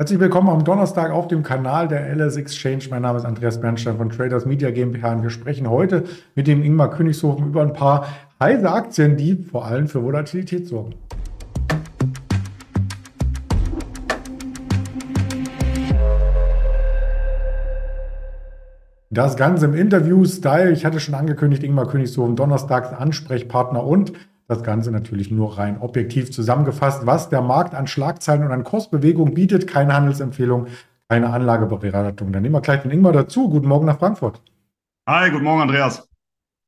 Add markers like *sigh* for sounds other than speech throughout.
Herzlich willkommen am Donnerstag auf dem Kanal der LS Exchange. Mein Name ist Andreas Bernstein von Traders Media GmbH und wir sprechen heute mit dem Ingmar Königshofen über ein paar heiße Aktien, die vor allem für Volatilität sorgen. Das Ganze im Interview-Style. Ich hatte schon angekündigt, Ingmar Königshofen, Donnerstags Ansprechpartner und das Ganze natürlich nur rein objektiv zusammengefasst, was der Markt an Schlagzeilen und an Kursbewegungen bietet. Keine Handelsempfehlung, keine Anlageberatung. Dann nehmen wir gleich den Ingmar dazu. Guten Morgen nach Frankfurt. Hi, guten Morgen, Andreas.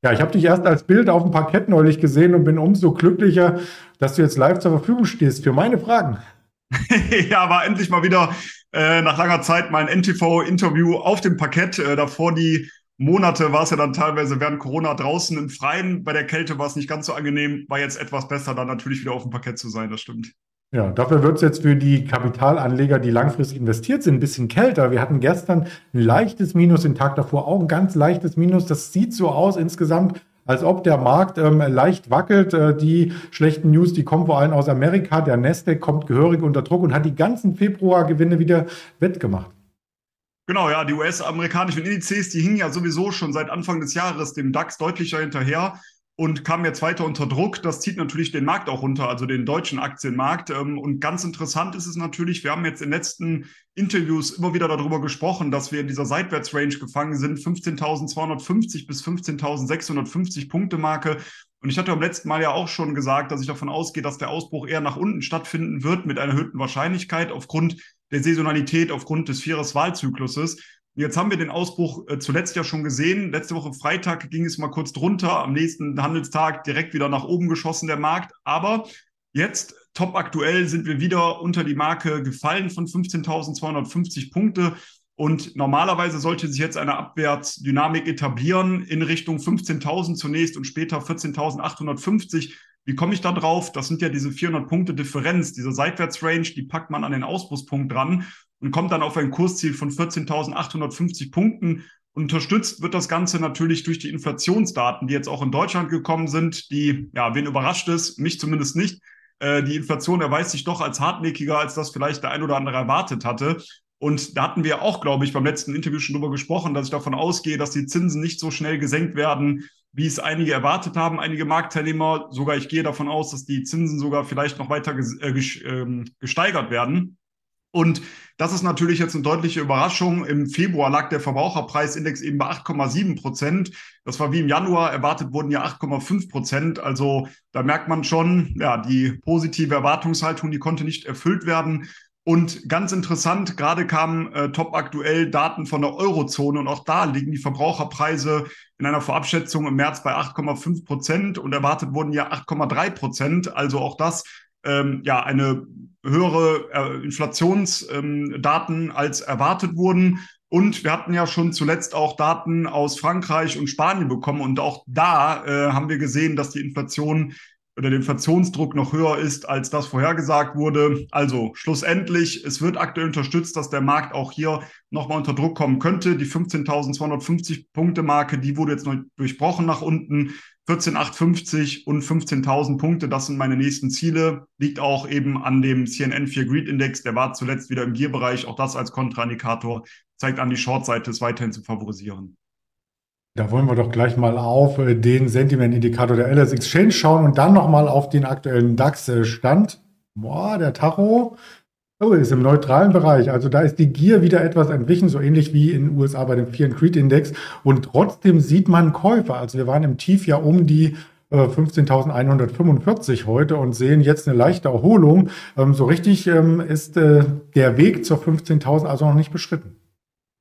Ja, ich habe dich erst als Bild auf dem Parkett neulich gesehen und bin umso glücklicher, dass du jetzt live zur Verfügung stehst für meine Fragen. *laughs* ja, war endlich mal wieder äh, nach langer Zeit mein NTV-Interview auf dem Parkett. Äh, davor die Monate war es ja dann teilweise während Corona draußen im Freien. Bei der Kälte war es nicht ganz so angenehm. War jetzt etwas besser, dann natürlich wieder auf dem Parkett zu sein, das stimmt. Ja, dafür wird es jetzt für die Kapitalanleger, die langfristig investiert sind, ein bisschen kälter. Wir hatten gestern ein leichtes Minus, den Tag davor auch ein ganz leichtes Minus. Das sieht so aus insgesamt, als ob der Markt ähm, leicht wackelt. Äh, die schlechten News, die kommen vor allem aus Amerika. Der Nasdaq kommt gehörig unter Druck und hat die ganzen Februargewinne wieder wettgemacht. Genau, ja, die US-amerikanischen Indizes, die hingen ja sowieso schon seit Anfang des Jahres dem DAX deutlicher hinterher und kamen jetzt weiter unter Druck. Das zieht natürlich den Markt auch runter, also den deutschen Aktienmarkt. Ähm, und ganz interessant ist es natürlich, wir haben jetzt in den letzten Interviews immer wieder darüber gesprochen, dass wir in dieser Seitwärtsrange gefangen sind, 15.250 bis 15.650 Punkte Marke. Und ich hatte beim letzten Mal ja auch schon gesagt, dass ich davon ausgehe, dass der Ausbruch eher nach unten stattfinden wird mit einer erhöhten Wahrscheinlichkeit aufgrund der Saisonalität aufgrund des Vieres-Wahlzykluses. Jetzt haben wir den Ausbruch äh, zuletzt ja schon gesehen. Letzte Woche Freitag ging es mal kurz drunter, am nächsten Handelstag direkt wieder nach oben geschossen der Markt. Aber jetzt top aktuell sind wir wieder unter die Marke gefallen von 15.250 Punkte. Und normalerweise sollte sich jetzt eine Abwärtsdynamik etablieren in Richtung 15.000 zunächst und später 14.850. Wie komme ich da drauf? Das sind ja diese 400 Punkte Differenz, diese Seitwärtsrange, die packt man an den Ausbruchspunkt dran und kommt dann auf ein Kursziel von 14.850 Punkten. Unterstützt wird das Ganze natürlich durch die Inflationsdaten, die jetzt auch in Deutschland gekommen sind, die, ja, wen überrascht ist, mich zumindest nicht. Äh, die Inflation erweist sich doch als hartnäckiger, als das vielleicht der ein oder andere erwartet hatte. Und da hatten wir auch, glaube ich, beim letzten Interview schon drüber gesprochen, dass ich davon ausgehe, dass die Zinsen nicht so schnell gesenkt werden, wie es einige erwartet haben, einige Marktteilnehmer. Sogar ich gehe davon aus, dass die Zinsen sogar vielleicht noch weiter äh, ähm, gesteigert werden. Und das ist natürlich jetzt eine deutliche Überraschung. Im Februar lag der Verbraucherpreisindex eben bei 8,7 Prozent. Das war wie im Januar. Erwartet wurden ja 8,5 Prozent. Also da merkt man schon, ja, die positive Erwartungshaltung, die konnte nicht erfüllt werden. Und ganz interessant, gerade kamen äh, top aktuell Daten von der Eurozone und auch da liegen die Verbraucherpreise in einer Vorabschätzung im März bei 8,5 Prozent und erwartet wurden ja 8,3 Prozent. Also auch das ähm, ja eine höhere äh, Inflationsdaten ähm, als erwartet wurden. Und wir hatten ja schon zuletzt auch Daten aus Frankreich und Spanien bekommen. Und auch da äh, haben wir gesehen, dass die Inflation oder der Inflationsdruck noch höher ist, als das vorhergesagt wurde. Also schlussendlich, es wird aktuell unterstützt, dass der Markt auch hier nochmal unter Druck kommen könnte. Die 15.250 Punkte Marke, die wurde jetzt noch durchbrochen nach unten. 14.850 und 15.000 Punkte, das sind meine nächsten Ziele. Liegt auch eben an dem CNN4 Greed Index, der war zuletzt wieder im Gear-Bereich. Auch das als Kontraindikator zeigt an, die Short-Seite ist weiterhin zu favorisieren. Da wollen wir doch gleich mal auf äh, den Sentiment-Indikator der LS Exchange schauen und dann nochmal auf den aktuellen DAX-Stand. Boah, der Tacho oh, ist im neutralen Bereich. Also da ist die Gier wieder etwas entwichen, so ähnlich wie in den USA bei dem Fear and Creed Index. Und trotzdem sieht man Käufer. Also wir waren im Tief ja um die 15.145 äh, heute und sehen jetzt eine leichte Erholung. Ähm, so richtig ähm, ist äh, der Weg zur 15.000 also noch nicht beschritten.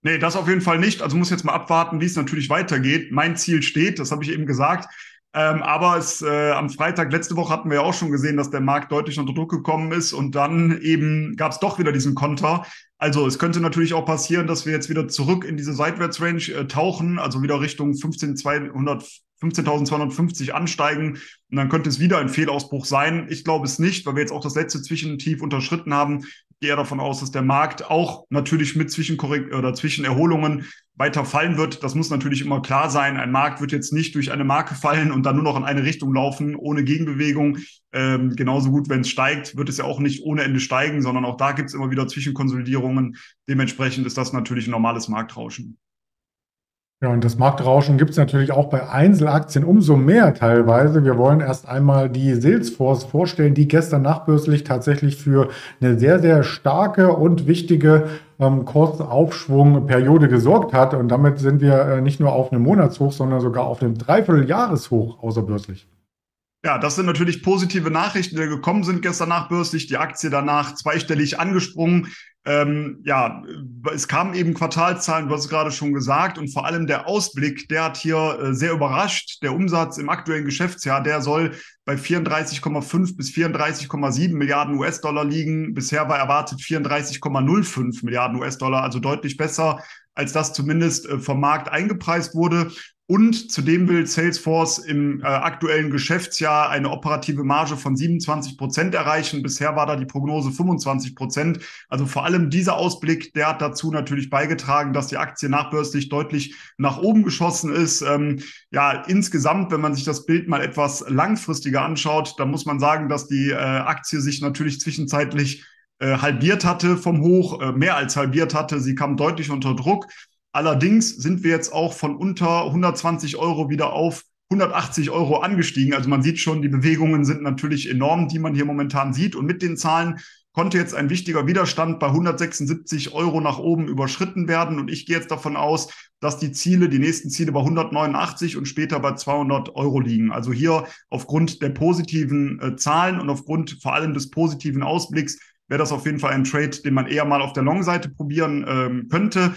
Nee, das auf jeden Fall nicht. Also muss jetzt mal abwarten, wie es natürlich weitergeht. Mein Ziel steht, das habe ich eben gesagt. Ähm, aber es, äh, am Freitag letzte Woche hatten wir ja auch schon gesehen, dass der Markt deutlich unter Druck gekommen ist und dann eben gab es doch wieder diesen Konter. Also es könnte natürlich auch passieren, dass wir jetzt wieder zurück in diese Seitwärtsrange äh, tauchen, also wieder Richtung 15.200 15.250 ansteigen und dann könnte es wieder ein Fehlausbruch sein. Ich glaube es nicht, weil wir jetzt auch das letzte Zwischentief unterschritten haben. Gehe davon aus, dass der Markt auch natürlich mit Zwischenkorrekt oder Zwischenerholungen weiter fallen wird. Das muss natürlich immer klar sein. Ein Markt wird jetzt nicht durch eine Marke fallen und dann nur noch in eine Richtung laufen, ohne Gegenbewegung. Ähm, genauso gut, wenn es steigt, wird es ja auch nicht ohne Ende steigen, sondern auch da gibt es immer wieder Zwischenkonsolidierungen. Dementsprechend ist das natürlich ein normales Marktrauschen. Ja, und das Marktrauschen gibt es natürlich auch bei Einzelaktien umso mehr teilweise. Wir wollen erst einmal die Salesforce vorstellen, die gestern nachbörslich tatsächlich für eine sehr, sehr starke und wichtige ähm, Kursaufschwungperiode gesorgt hat. Und damit sind wir äh, nicht nur auf einem Monatshoch, sondern sogar auf einem Dreivierteljahreshoch außerbörslich. Ja, das sind natürlich positive Nachrichten, die gekommen sind gestern nachbörslich. Die Aktie danach zweistellig angesprungen. Ähm, ja, es kamen eben Quartalzahlen, du hast es gerade schon gesagt, und vor allem der Ausblick, der hat hier äh, sehr überrascht. Der Umsatz im aktuellen Geschäftsjahr, der soll bei 34,5 bis 34,7 Milliarden US-Dollar liegen. Bisher war erwartet 34,05 Milliarden US-Dollar, also deutlich besser als das zumindest äh, vom Markt eingepreist wurde. Und zudem will Salesforce im äh, aktuellen Geschäftsjahr eine operative Marge von 27 Prozent erreichen. Bisher war da die Prognose 25 Prozent. Also vor allem dieser Ausblick, der hat dazu natürlich beigetragen, dass die Aktie nachbörslich deutlich nach oben geschossen ist. Ähm, ja, insgesamt, wenn man sich das Bild mal etwas langfristiger anschaut, dann muss man sagen, dass die äh, Aktie sich natürlich zwischenzeitlich äh, halbiert hatte vom Hoch, äh, mehr als halbiert hatte. Sie kam deutlich unter Druck. Allerdings sind wir jetzt auch von unter 120 Euro wieder auf 180 Euro angestiegen. Also man sieht schon, die Bewegungen sind natürlich enorm, die man hier momentan sieht. Und mit den Zahlen konnte jetzt ein wichtiger Widerstand bei 176 Euro nach oben überschritten werden. Und ich gehe jetzt davon aus, dass die Ziele, die nächsten Ziele bei 189 und später bei 200 Euro liegen. Also hier aufgrund der positiven äh, Zahlen und aufgrund vor allem des positiven Ausblicks wäre das auf jeden Fall ein Trade, den man eher mal auf der Long-Seite probieren ähm, könnte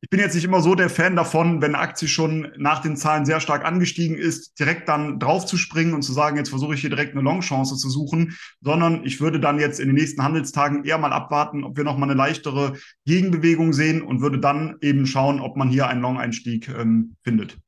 ich bin jetzt nicht immer so der Fan davon, wenn eine Aktie schon nach den Zahlen sehr stark angestiegen ist, direkt dann drauf zu springen und zu sagen, jetzt versuche ich hier direkt eine Long-Chance zu suchen, sondern ich würde dann jetzt in den nächsten Handelstagen eher mal abwarten, ob wir nochmal eine leichtere Gegenbewegung sehen und würde dann eben schauen, ob man hier einen Long-Einstieg ähm, findet.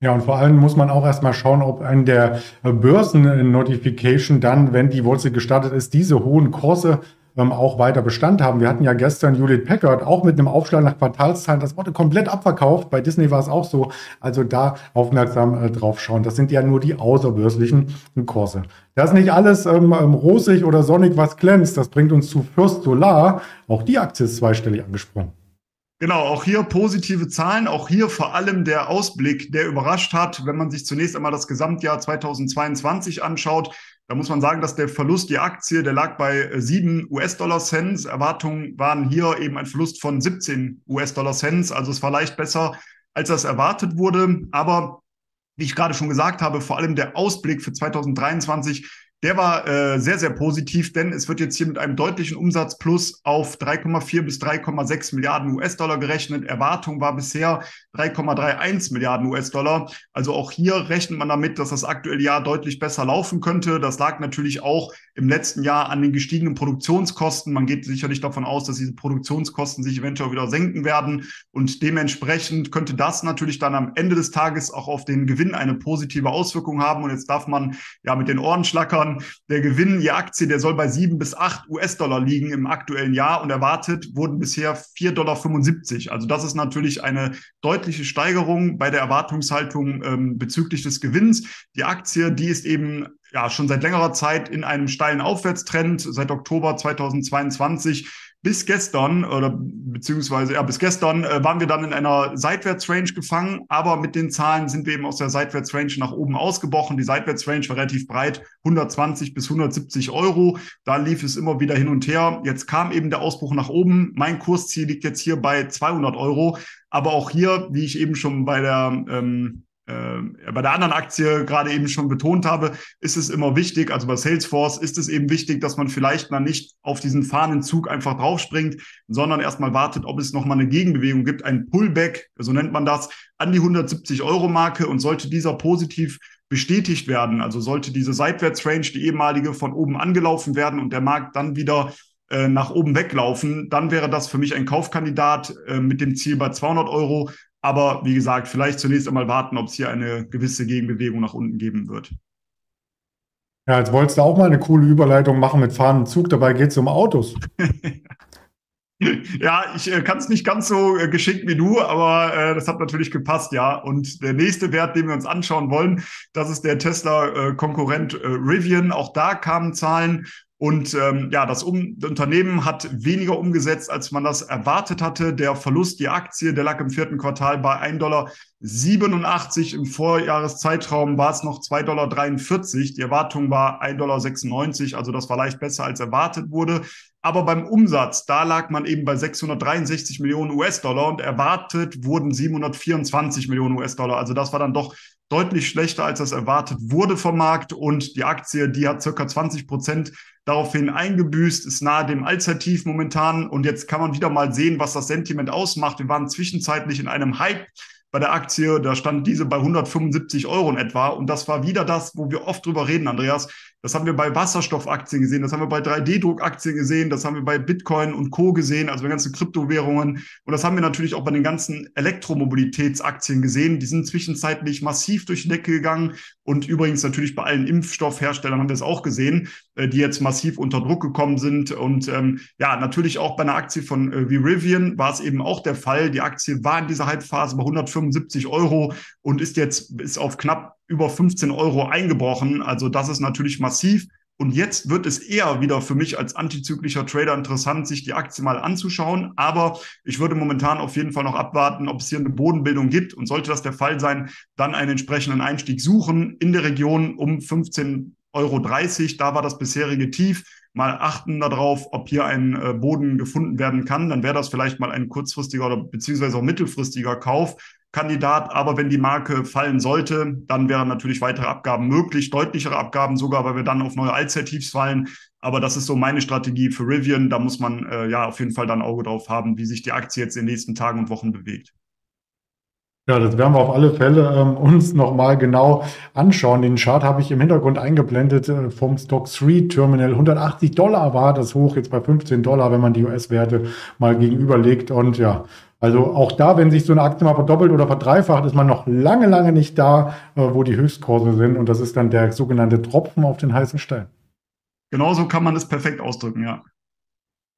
Ja, und vor allem muss man auch erstmal schauen, ob an der Börsen-Notification dann, wenn die Wurzel gestartet ist, diese hohen Kurse ähm, auch weiter Bestand haben. Wir hatten ja gestern Hewlett Packard auch mit einem Aufschlag nach Quartalszahlen. Das wurde komplett abverkauft. Bei Disney war es auch so. Also da aufmerksam äh, drauf schauen. Das sind ja nur die außerbörslichen Kurse. Das ist nicht alles ähm, ähm, rosig oder sonnig, was glänzt. Das bringt uns zu First Solar. Auch die Aktie ist zweistellig angesprungen. Genau, auch hier positive Zahlen, auch hier vor allem der Ausblick, der überrascht hat, wenn man sich zunächst einmal das Gesamtjahr 2022 anschaut. Da muss man sagen, dass der Verlust die Aktie, der lag bei 7 US-Dollar-Cents. Erwartungen waren hier eben ein Verlust von 17 US-Dollar-Cents. Also es war leicht besser, als das erwartet wurde. Aber wie ich gerade schon gesagt habe, vor allem der Ausblick für 2023 der war äh, sehr, sehr positiv, denn es wird jetzt hier mit einem deutlichen Umsatzplus auf 3,4 bis 3,6 Milliarden US-Dollar gerechnet. Erwartung war bisher 3,31 Milliarden US-Dollar. Also auch hier rechnet man damit, dass das aktuelle Jahr deutlich besser laufen könnte. Das lag natürlich auch im letzten Jahr an den gestiegenen Produktionskosten. Man geht sicherlich davon aus, dass diese Produktionskosten sich eventuell wieder senken werden. Und dementsprechend könnte das natürlich dann am Ende des Tages auch auf den Gewinn eine positive Auswirkung haben. Und jetzt darf man ja mit den Ohren schlackern. Der Gewinn je Aktie, der soll bei sieben bis acht US-Dollar liegen im aktuellen Jahr und erwartet wurden bisher 4,75 Dollar. Also das ist natürlich eine deutliche Steigerung bei der Erwartungshaltung ähm, bezüglich des Gewinns. Die Aktie, die ist eben ja schon seit längerer Zeit in einem steilen Aufwärtstrend. Seit Oktober 2022 bis gestern oder beziehungsweise ja bis gestern äh, waren wir dann in einer Seitwärtsrange gefangen, aber mit den Zahlen sind wir eben aus der Seitwärtsrange nach oben ausgebrochen. Die Seitwärtsrange war relativ breit, 120 bis 170 Euro. Da lief es immer wieder hin und her. Jetzt kam eben der Ausbruch nach oben. Mein Kursziel liegt jetzt hier bei 200 Euro. Aber auch hier, wie ich eben schon bei der ähm, äh, bei der anderen Aktie gerade eben schon betont habe, ist es immer wichtig, also bei Salesforce ist es eben wichtig, dass man vielleicht mal nicht auf diesen Fahnenzug einfach draufspringt, sondern erstmal wartet, ob es nochmal eine Gegenbewegung gibt, ein Pullback, so nennt man das, an die 170 Euro Marke und sollte dieser positiv bestätigt werden, also sollte diese Seitwärtsrange, die ehemalige, von oben angelaufen werden und der Markt dann wieder äh, nach oben weglaufen, dann wäre das für mich ein Kaufkandidat äh, mit dem Ziel bei 200 Euro. Aber wie gesagt, vielleicht zunächst einmal warten, ob es hier eine gewisse Gegenbewegung nach unten geben wird. Ja, jetzt wolltest du auch mal eine coole Überleitung machen mit fahrenden Zug, dabei geht es um Autos. *laughs* Ja, ich äh, kann es nicht ganz so äh, geschickt wie du, aber äh, das hat natürlich gepasst, ja. Und der nächste Wert, den wir uns anschauen wollen, das ist der Tesla-Konkurrent äh, Rivian. Auch da kamen Zahlen und ähm, ja, das um Unternehmen hat weniger umgesetzt, als man das erwartet hatte. Der Verlust, die Aktie, der lag im vierten Quartal bei 1,87 Dollar. Im Vorjahreszeitraum war es noch 2,43 Dollar. Die Erwartung war 1,96 Dollar. Also das war leicht besser, als erwartet wurde. Aber beim Umsatz, da lag man eben bei 663 Millionen US-Dollar und erwartet wurden 724 Millionen US-Dollar. Also das war dann doch deutlich schlechter, als das erwartet wurde vom Markt. Und die Aktie, die hat circa 20 Prozent daraufhin eingebüßt, ist nahe dem Allzeittief momentan. Und jetzt kann man wieder mal sehen, was das Sentiment ausmacht. Wir waren zwischenzeitlich in einem Hype bei der Aktie, da stand diese bei 175 Euro in etwa. Und das war wieder das, wo wir oft drüber reden, Andreas. Das haben wir bei Wasserstoffaktien gesehen, das haben wir bei 3D-Druckaktien gesehen, das haben wir bei Bitcoin und Co. gesehen, also bei ganzen Kryptowährungen. Und das haben wir natürlich auch bei den ganzen Elektromobilitätsaktien gesehen. Die sind zwischenzeitlich massiv durch die Decke gegangen. Und übrigens natürlich bei allen Impfstoffherstellern haben wir es auch gesehen, äh, die jetzt massiv unter Druck gekommen sind. Und ähm, ja, natürlich auch bei einer Aktie von äh, Rivian war es eben auch der Fall. Die Aktie war in dieser Halbphase bei 175 Euro und ist jetzt bis auf knapp über 15 Euro eingebrochen. Also das ist natürlich massiv. Und jetzt wird es eher wieder für mich als antizyklischer Trader interessant, sich die Aktie mal anzuschauen. Aber ich würde momentan auf jeden Fall noch abwarten, ob es hier eine Bodenbildung gibt. Und sollte das der Fall sein, dann einen entsprechenden Einstieg suchen in der Region um 15,30 Euro. Da war das bisherige Tief. Mal achten darauf, ob hier ein äh, Boden gefunden werden kann. Dann wäre das vielleicht mal ein kurzfristiger oder beziehungsweise auch mittelfristiger Kauf. Kandidat. Aber wenn die Marke fallen sollte, dann wären natürlich weitere Abgaben möglich, deutlichere Abgaben sogar, weil wir dann auf neue Allzeittiefs fallen. Aber das ist so meine Strategie für Rivian. Da muss man äh, ja auf jeden Fall dann Auge drauf haben, wie sich die Aktie jetzt in den nächsten Tagen und Wochen bewegt. Ja, das werden wir auf alle Fälle ähm, uns nochmal genau anschauen. Den Chart habe ich im Hintergrund eingeblendet äh, vom Stock 3 Terminal. 180 Dollar war das hoch, jetzt bei 15 Dollar, wenn man die US-Werte mal gegenüberlegt. Und ja, also auch da, wenn sich so eine Aktie mal verdoppelt oder verdreifacht, ist man noch lange, lange nicht da, äh, wo die Höchstkurse sind. Und das ist dann der sogenannte Tropfen auf den heißen Stein. Genauso kann man es perfekt ausdrücken, ja.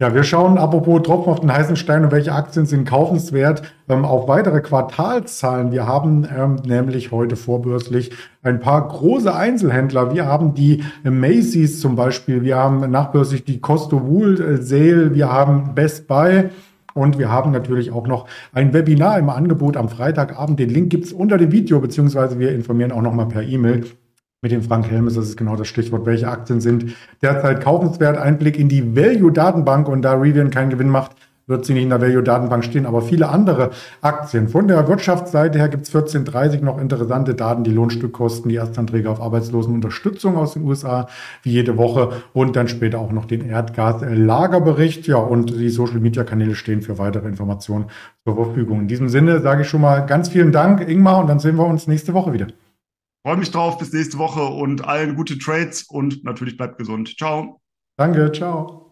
Ja, wir schauen, apropos Tropfen auf den heißen Stein und welche Aktien sind kaufenswert, ähm, auf weitere Quartalzahlen. Wir haben ähm, nämlich heute vorbörslich ein paar große Einzelhändler. Wir haben die Macy's zum Beispiel, wir haben nachbörslich die Costo Wool äh, Sale, wir haben Best Buy. Und wir haben natürlich auch noch ein Webinar im Angebot am Freitagabend. Den Link gibt es unter dem Video, beziehungsweise wir informieren auch nochmal per E-Mail mit dem Frank Helmes. Das ist genau das Stichwort, welche Aktien sind derzeit kaufenswert. Einblick in die Value-Datenbank und da Rivian keinen Gewinn macht, wird sie nicht in der Value-Datenbank stehen, aber viele andere Aktien. Von der Wirtschaftsseite her gibt es 14.30 noch interessante Daten, die Lohnstückkosten, die Erstanträge auf Arbeitslosenunterstützung aus den USA, wie jede Woche und dann später auch noch den Erdgaslagerbericht. Ja, und die Social-Media-Kanäle stehen für weitere Informationen zur Verfügung. In diesem Sinne sage ich schon mal ganz vielen Dank, Ingmar, und dann sehen wir uns nächste Woche wieder. Freue mich drauf, bis nächste Woche und allen gute Trades und natürlich bleibt gesund. Ciao. Danke, ciao.